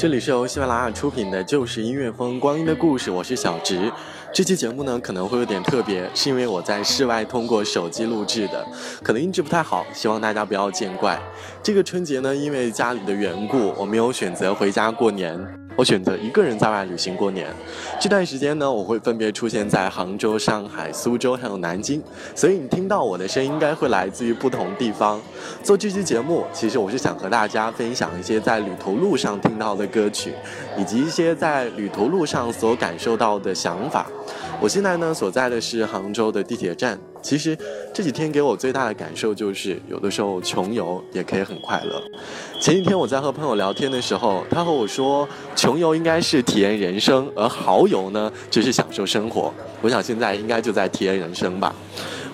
这里是由喜马拉雅出品的《就是音乐风光阴的故事》，我是小植。这期节目呢可能会有点特别，是因为我在室外通过手机录制的，可能音质不太好，希望大家不要见怪。这个春节呢，因为家里的缘故，我没有选择回家过年。我选择一个人在外旅行过年，这段时间呢，我会分别出现在杭州、上海、苏州还有南京，所以你听到我的声音应该会来自于不同地方。做这期节目，其实我是想和大家分享一些在旅途路上听到的歌曲，以及一些在旅途路上所感受到的想法。我现在呢所在的是杭州的地铁站。其实这几天给我最大的感受就是，有的时候穷游也可以很快乐。前几天我在和朋友聊天的时候，他和我说，穷游应该是体验人生，而豪游呢只是享受生活。我想现在应该就在体验人生吧。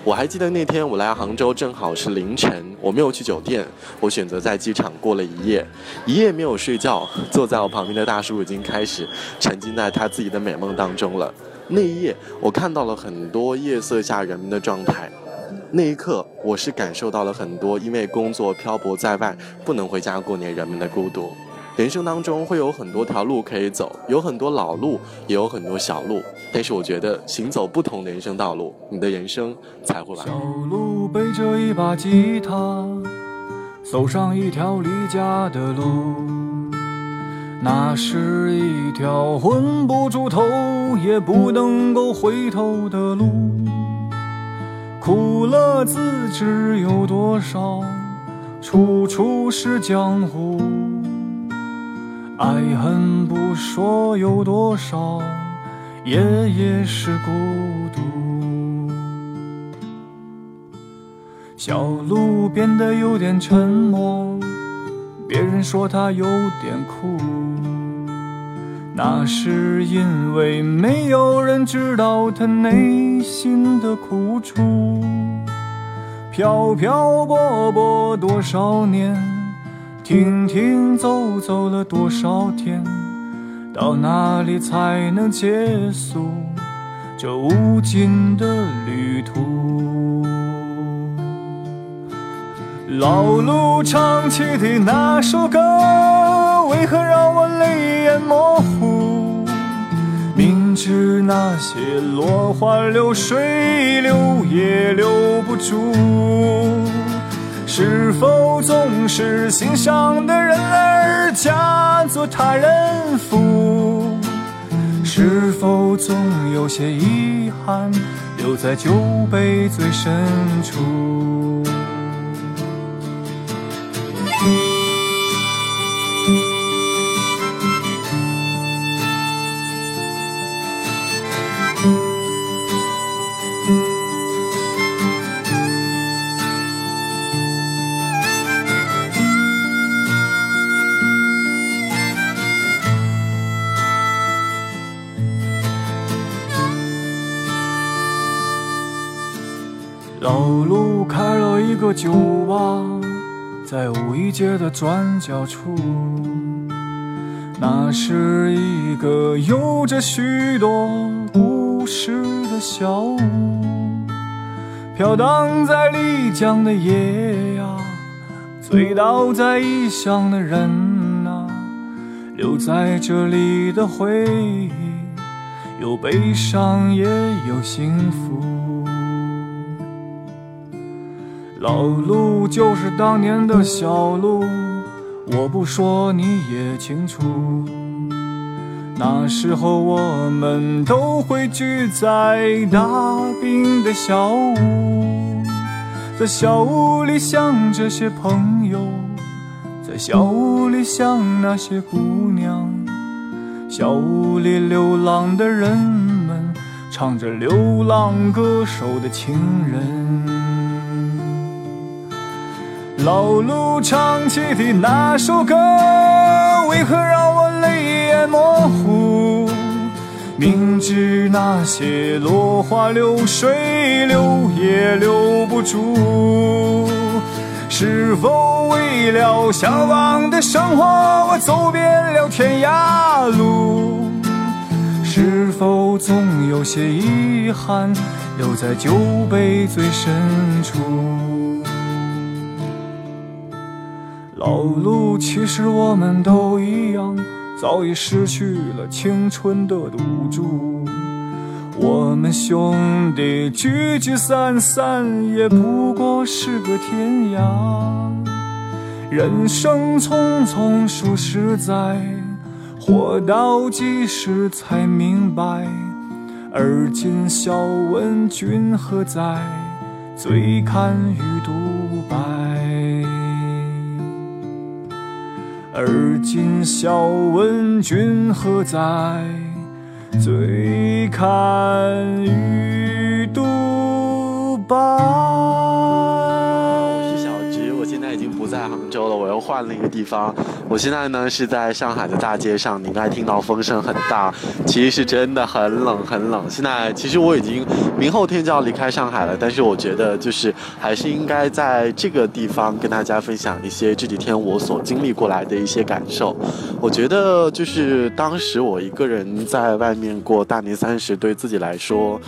我还记得那天我来杭州正好是凌晨，我没有去酒店，我选择在机场过了一夜，一夜没有睡觉。坐在我旁边的大叔已经开始沉浸在他自己的美梦当中了。那一夜，我看到了很多夜色下人们的状态。那一刻，我是感受到了很多因为工作漂泊在外不能回家过年人们的孤独。人生当中会有很多条路可以走，有很多老路，也有很多小路。但是我觉得，行走不同的人生道路，你的人生才会完小路背着一把吉他，走上一条离家的路。那是一条混不住头也不能够回头的路，苦乐自知有多少，处处是江湖；爱恨不说有多少，夜夜是孤独。小路变得有点沉默。别人说他有点酷，那是因为没有人知道他内心的苦楚。漂漂泊泊多少年，停停走走了多少天，到哪里才能结束这无尽的旅途？老路唱起的那首歌，为何让我泪眼模糊？明知那些落花流水留也留不住，是否总是心上的人儿假作他人妇？是否总有些遗憾留在酒杯最深处？老路开了一个酒吧，在五一街的转角处。那是一个有着许多故事的小屋，飘荡在丽江的夜呀，醉倒在异乡的人啊，留在这里的回忆，有悲伤也有幸福。老路就是当年的小路，我不说你也清楚。那时候我们都会聚在大冰的小屋，在小屋里想这些朋友，在小屋里想那些姑娘，小屋里流浪的人们唱着流浪歌手的情人。老路唱起的那首歌，为何让我泪眼模糊？明知那些落花流水留也留不住，是否为了向往的生活，我走遍了天涯路？是否总有些遗憾留在酒杯最深处？老路，其实我们都一样。早已失去了青春的赌注，我们兄弟聚聚散散，也不过是个天涯。人生匆匆数十载，活到几时才明白？而今笑问君何在？醉看雨独而今笑问君何在？醉看玉独白。我是小菊，我现在已经不在杭州了，我又换了一个地方。我现在呢是在上海的大街上，你应该听到风声很大，其实是真的很冷很冷。现在其实我已经明后天就要离开上海了，但是我觉得就是还是应该在这个地方跟大家分享一些这几天我所经历过来的一些感受。我觉得就是当时我一个人在外面过大年三十，对自己来说，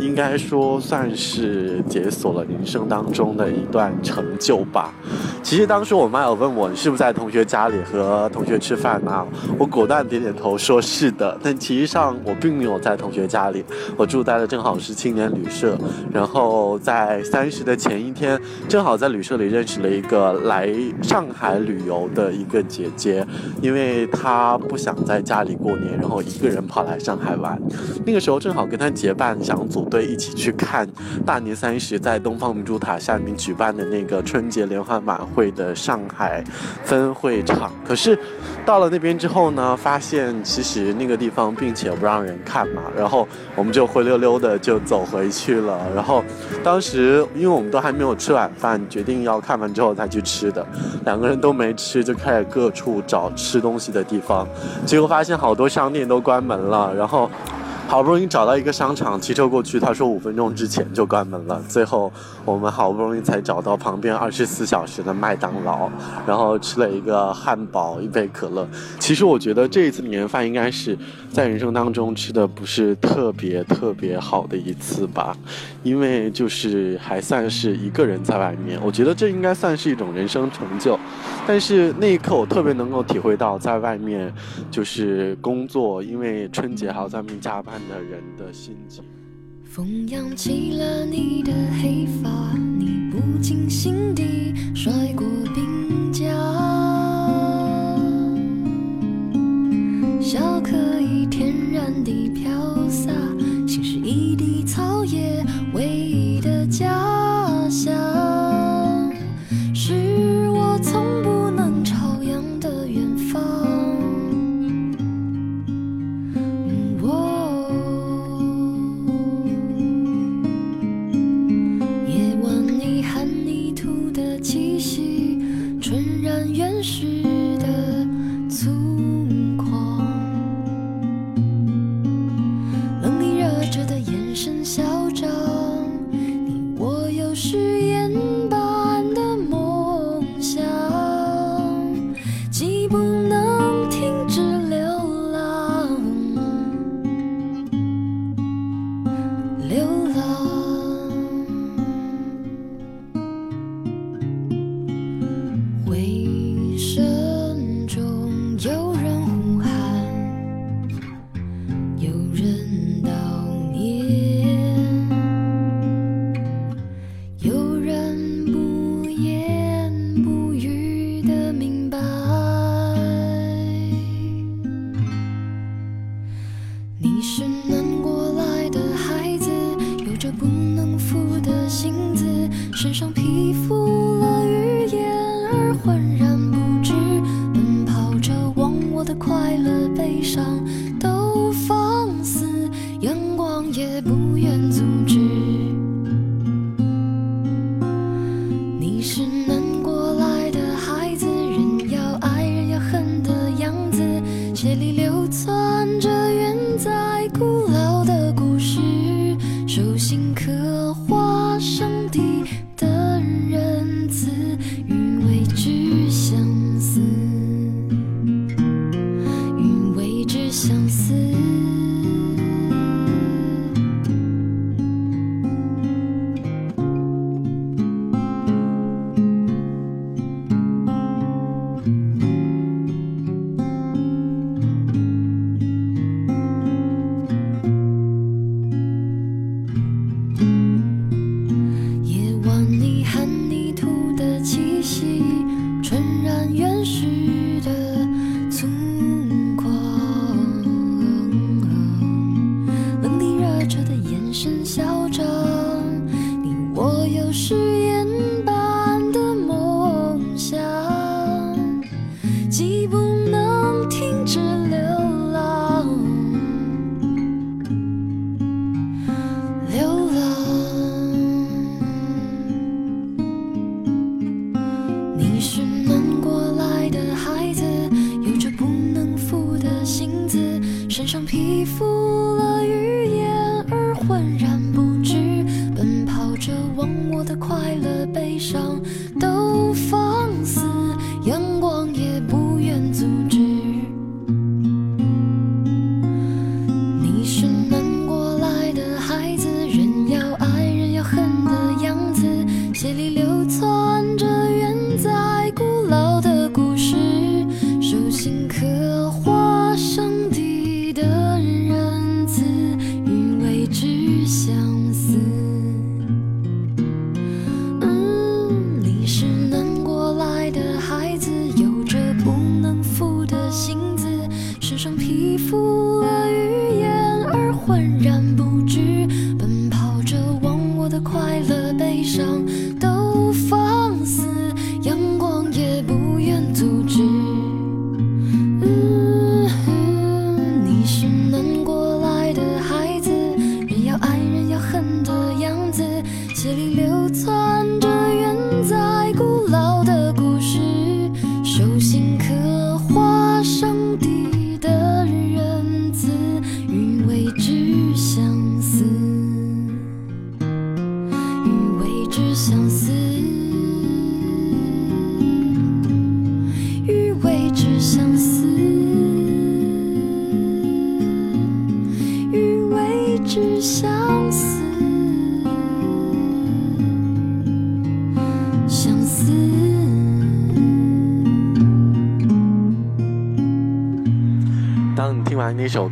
应该说算是解锁了人生当中的一段成就吧。其实。当时我妈有问我你是不是在同学家里和同学吃饭呢？我果断点点头说是的。但其实上我并没有在同学家里，我住在的正好是青年旅社。然后在三十的前一天，正好在旅社里认识了一个来上海旅游的一个姐姐，因为她不想在家里过年，然后一个人跑来上海玩。那个时候正好跟她结伴，想组队一起去看大年三十在东方明珠塔下面举办的那个春节联欢晚会。的上海分会场，可是到了那边之后呢，发现其实那个地方并且不让人看嘛，然后我们就灰溜溜的就走回去了。然后当时因为我们都还没有吃晚饭，决定要看完之后再去吃的，两个人都没吃，就开始各处找吃东西的地方，结果发现好多商店都关门了，然后。好不容易找到一个商场，骑车过去，他说五分钟之前就关门了。最后我们好不容易才找到旁边二十四小时的麦当劳，然后吃了一个汉堡，一杯可乐。其实我觉得这一次年饭应该是在人生当中吃的不是特别特别好的一次吧，因为就是还算是一个人在外面，我觉得这应该算是一种人生成就。但是那一刻我特别能够体会到在外面就是工作，因为春节还要在外面加班。的人的心情。风扬起了你的黑发，你不经心地甩过鬓角，笑可以天然地飘洒，心是一地草叶唯一的家乡。是身上披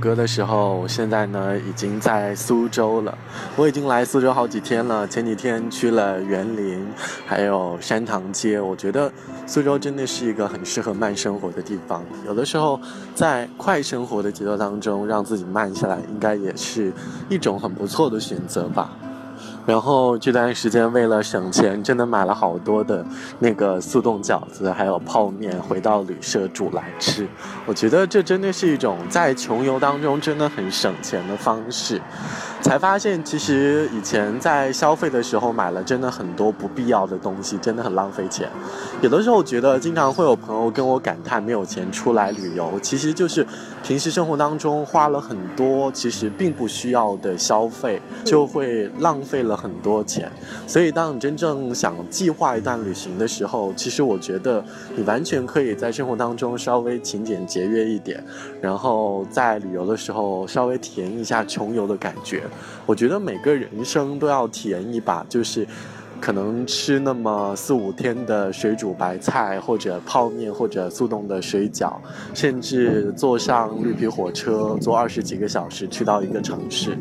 歌的时候，我现在呢已经在苏州了。我已经来苏州好几天了，前几天去了园林，还有山塘街。我觉得苏州真的是一个很适合慢生活的地方。有的时候在快生活的节奏当中，让自己慢下来，应该也是一种很不错的选择吧。然后这段时间为了省钱，真的买了好多的那个速冻饺子，还有泡面，回到旅社煮来吃。我觉得这真的是一种在穷游当中真的很省钱的方式。才发现，其实以前在消费的时候买了真的很多不必要的东西，真的很浪费钱。有的时候觉得，经常会有朋友跟我感叹没有钱出来旅游，其实就是平时生活当中花了很多其实并不需要的消费，就会浪费了很多钱。所以，当你真正想计划一段旅行的时候，其实我觉得你完全可以在生活当中稍微勤俭节约一点，然后在旅游的时候稍微体验一下穷游的感觉。我觉得每个人生都要体验一把，就是可能吃那么四五天的水煮白菜，或者泡面，或者速冻的水饺，甚至坐上绿皮火车，坐二十几个小时去到一个城市，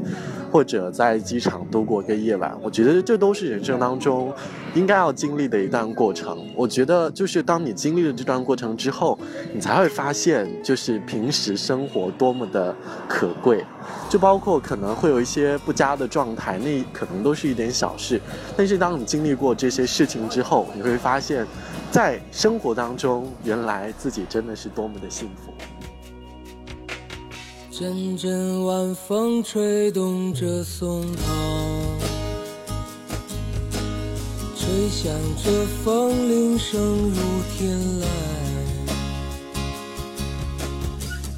或者在机场度过一个夜晚。我觉得这都是人生当中应该要经历的一段过程。我觉得就是当你经历了这段过程之后，你才会发现，就是平时生活多么的可贵。就包括可能会有一些不佳的状态，那可能都是一点小事。但是当你经历过这些事情之后，你会发现，在生活当中，原来自己真的是多么的幸福。阵阵晚风吹动着松涛，吹响着风铃声如天籁。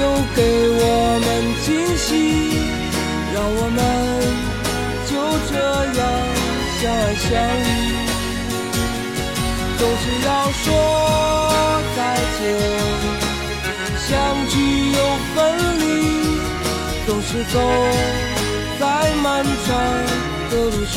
又给我们惊喜，让我们就这样相爱相依。总是要说再见，相聚又分离，总是走在漫长的路上。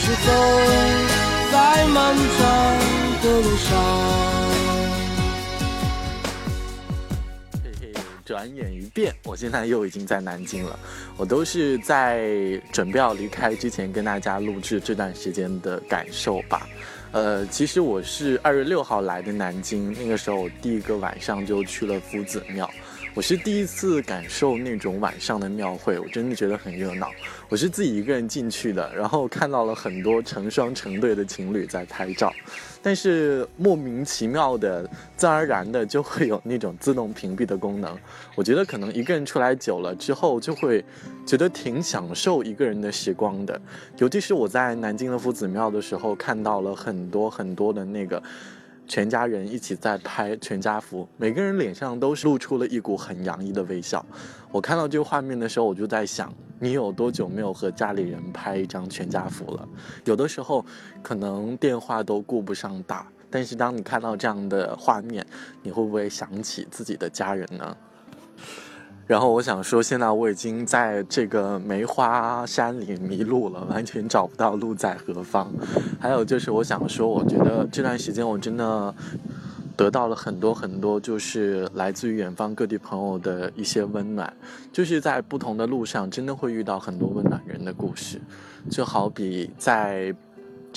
是走在漫长的路上。嘿嘿，转眼一变，我现在又已经在南京了。我都是在准备要离开之前跟大家录制这段时间的感受吧。呃，其实我是二月六号来的南京，那个时候我第一个晚上就去了夫子庙。我是第一次感受那种晚上的庙会，我真的觉得很热闹。我是自己一个人进去的，然后看到了很多成双成对的情侣在拍照，但是莫名其妙的、自然而然的就会有那种自动屏蔽的功能。我觉得可能一个人出来久了之后，就会觉得挺享受一个人的时光的。尤其是我在南京的夫子庙的时候，看到了很多很多的那个。全家人一起在拍全家福，每个人脸上都是露出了一股很洋溢的微笑。我看到这个画面的时候，我就在想，你有多久没有和家里人拍一张全家福了？有的时候，可能电话都顾不上打，但是当你看到这样的画面，你会不会想起自己的家人呢？然后我想说，现在我已经在这个梅花山里迷路了，完全找不到路在何方。还有就是，我想说，我觉得这段时间我真的得到了很多很多，就是来自于远方各地朋友的一些温暖。就是在不同的路上，真的会遇到很多温暖人的故事，就好比在。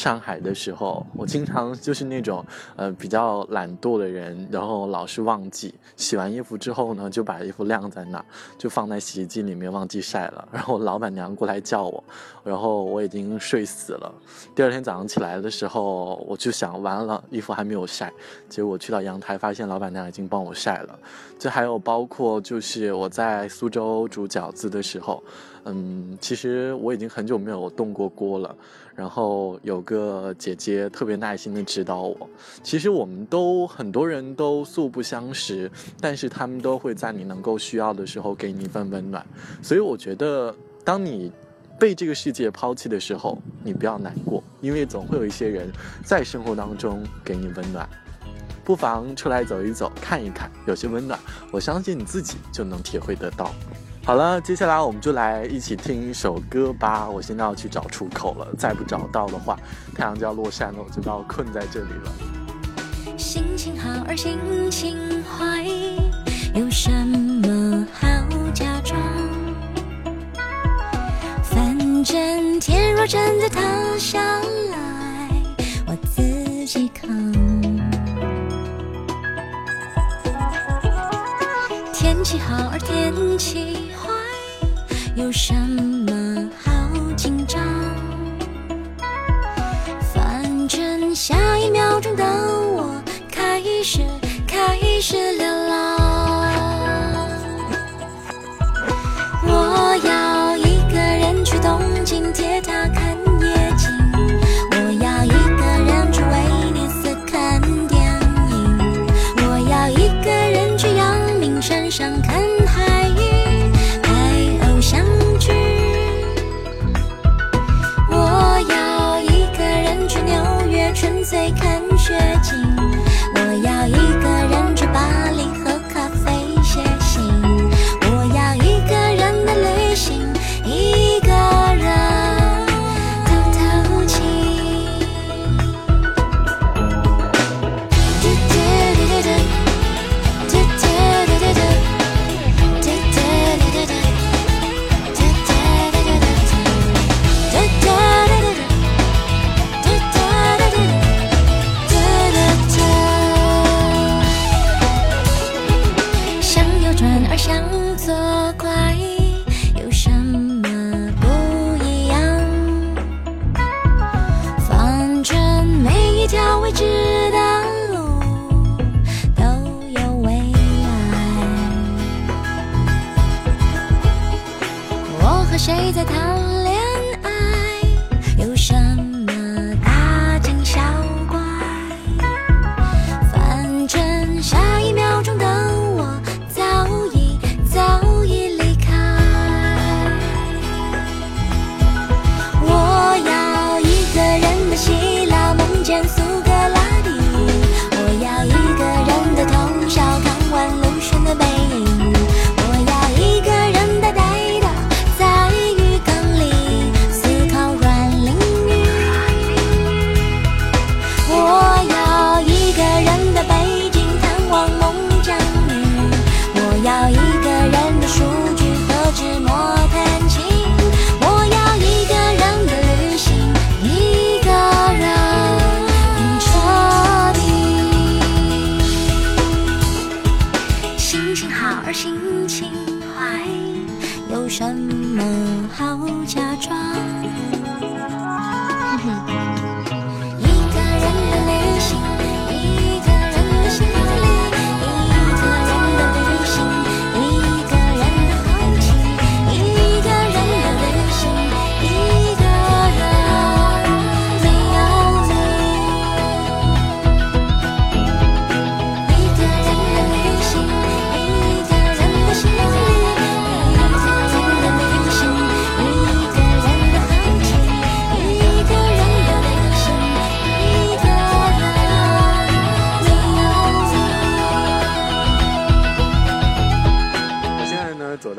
上海的时候，我经常就是那种呃比较懒惰的人，然后老是忘记洗完衣服之后呢，就把衣服晾在那，就放在洗衣机里面忘记晒了。然后老板娘过来叫我，然后我已经睡死了。第二天早上起来的时候，我就想完了，衣服还没有晒，结果去到阳台发现老板娘已经帮我晒了。这还有包括就是我在苏州煮饺子的时候。嗯，其实我已经很久没有动过锅了，然后有个姐姐特别耐心的指导我。其实我们都很多人都素不相识，但是他们都会在你能够需要的时候给你一份温暖。所以我觉得，当你被这个世界抛弃的时候，你不要难过，因为总会有一些人在生活当中给你温暖。不妨出来走一走，看一看，有些温暖，我相信你自己就能体会得到。好了，接下来我们就来一起听一首歌吧。我现在要去找出口了，再不找到的话，太阳就要落山了，我就要困在这里了。心情好而心情坏，有什么好假装？反正天若真的塌下来，我自己扛。天气好而天气坏，有什么好紧张？反正下一秒钟的我开始开始流浪。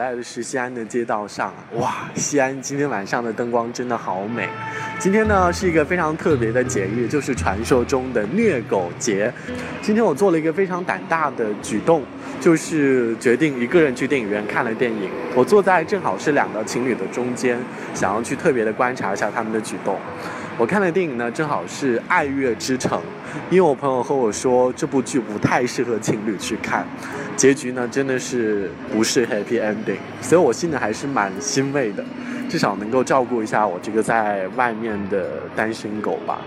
在，的是西安的街道上，哇，西安今天晚上的灯光真的好美。今天呢是一个非常特别的节日，就是传说中的虐狗节。今天我做了一个非常胆大的举动，就是决定一个人去电影院看了电影。我坐在正好是两个情侣的中间，想要去特别的观察一下他们的举动。我看的电影呢，正好是《爱乐之城》，因为我朋友和我说这部剧不太适合情侣去看，结局呢真的是不是 happy ending，所以我心里还是蛮欣慰的，至少能够照顾一下我这个在外面的单身狗吧。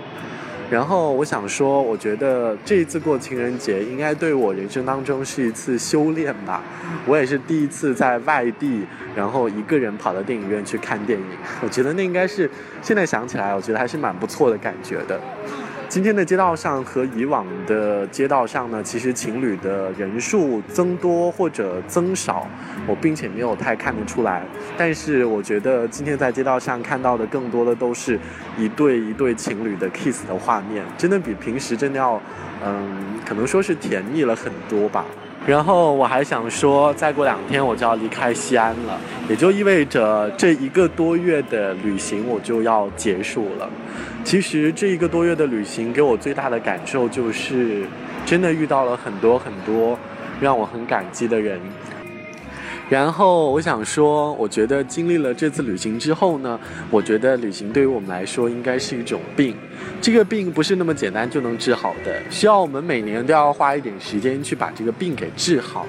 然后我想说，我觉得这一次过情人节应该对我人生当中是一次修炼吧。我也是第一次在外地，然后一个人跑到电影院去看电影。我觉得那应该是现在想起来，我觉得还是蛮不错的感觉的。今天的街道上和以往的街道上呢，其实情侣的人数增多或者增少，我并且没有太看得出来。但是我觉得今天在街道上看到的更多的都是一对一对情侣的 kiss 的画面，真的比平时真的要，嗯，可能说是甜蜜了很多吧。然后我还想说，再过两天我就要离开西安了，也就意味着这一个多月的旅行我就要结束了。其实这一个多月的旅行给我最大的感受就是，真的遇到了很多很多让我很感激的人。然后我想说，我觉得经历了这次旅行之后呢，我觉得旅行对于我们来说应该是一种病，这个病不是那么简单就能治好的，需要我们每年都要花一点时间去把这个病给治好。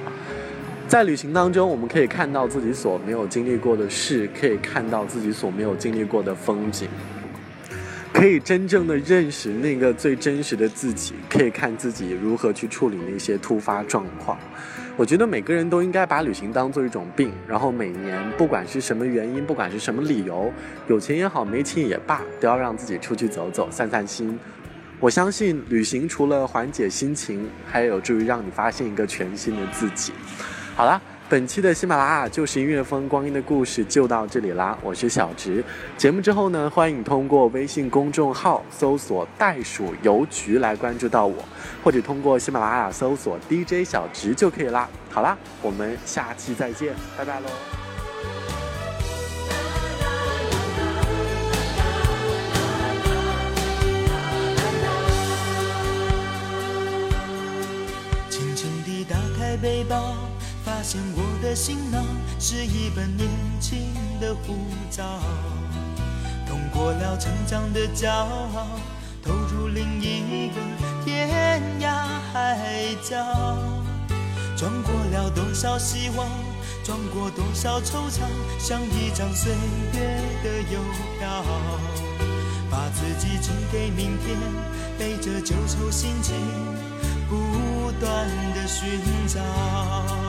在旅行当中，我们可以看到自己所没有经历过的事，可以看到自己所没有经历过的风景，可以真正的认识那个最真实的自己，可以看自己如何去处理那些突发状况。我觉得每个人都应该把旅行当做一种病，然后每年不管是什么原因，不管是什么理由，有钱也好，没钱也罢，都要让自己出去走走，散散心。我相信旅行除了缓解心情，还有助于让你发现一个全新的自己。好了。本期的喜马拉雅就是音乐风光阴的故事就到这里啦，我是小植。节目之后呢，欢迎通过微信公众号搜索“袋鼠邮局”来关注到我，或者通过喜马拉雅搜索 DJ 小植就可以啦。好啦，我们下期再见，拜拜喽。轻轻地打开背包。现我的行囊是一本年轻的护照，通过了成长的骄傲，投入另一个天涯海角，装过了多少希望，装过多少惆怅，像一张岁月的邮票，把自己寄给明天，背着旧愁心情，不断的寻找。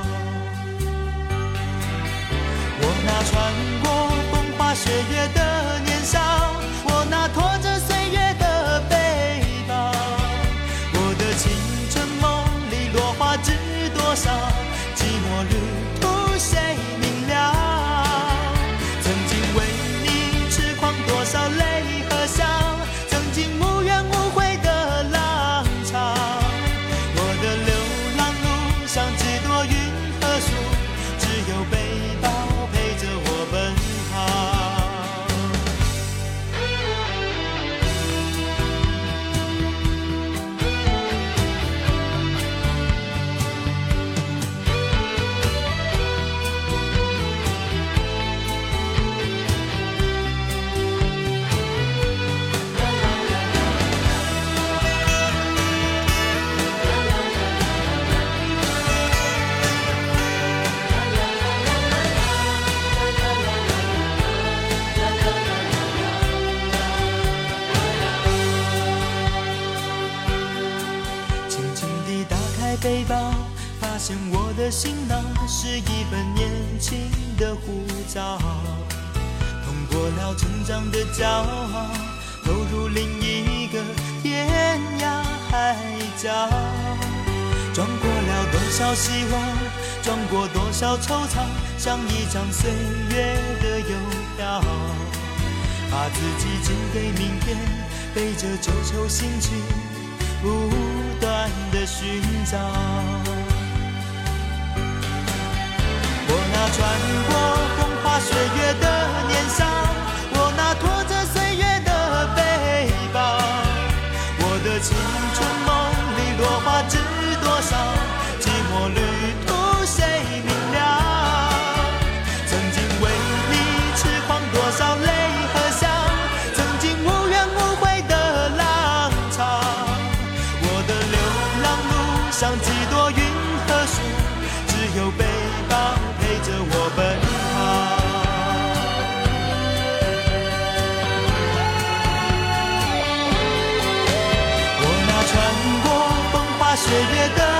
那穿过风花雪月的少希望，装过多少惆怅，像一张岁月的邮票，把自己寄给明天，背着旧愁心情。不断的寻找。我那穿过风花雪月的年少，我那拖着岁月的背包，我的青春梦里落花知多少，奔跑我那穿过风花雪月的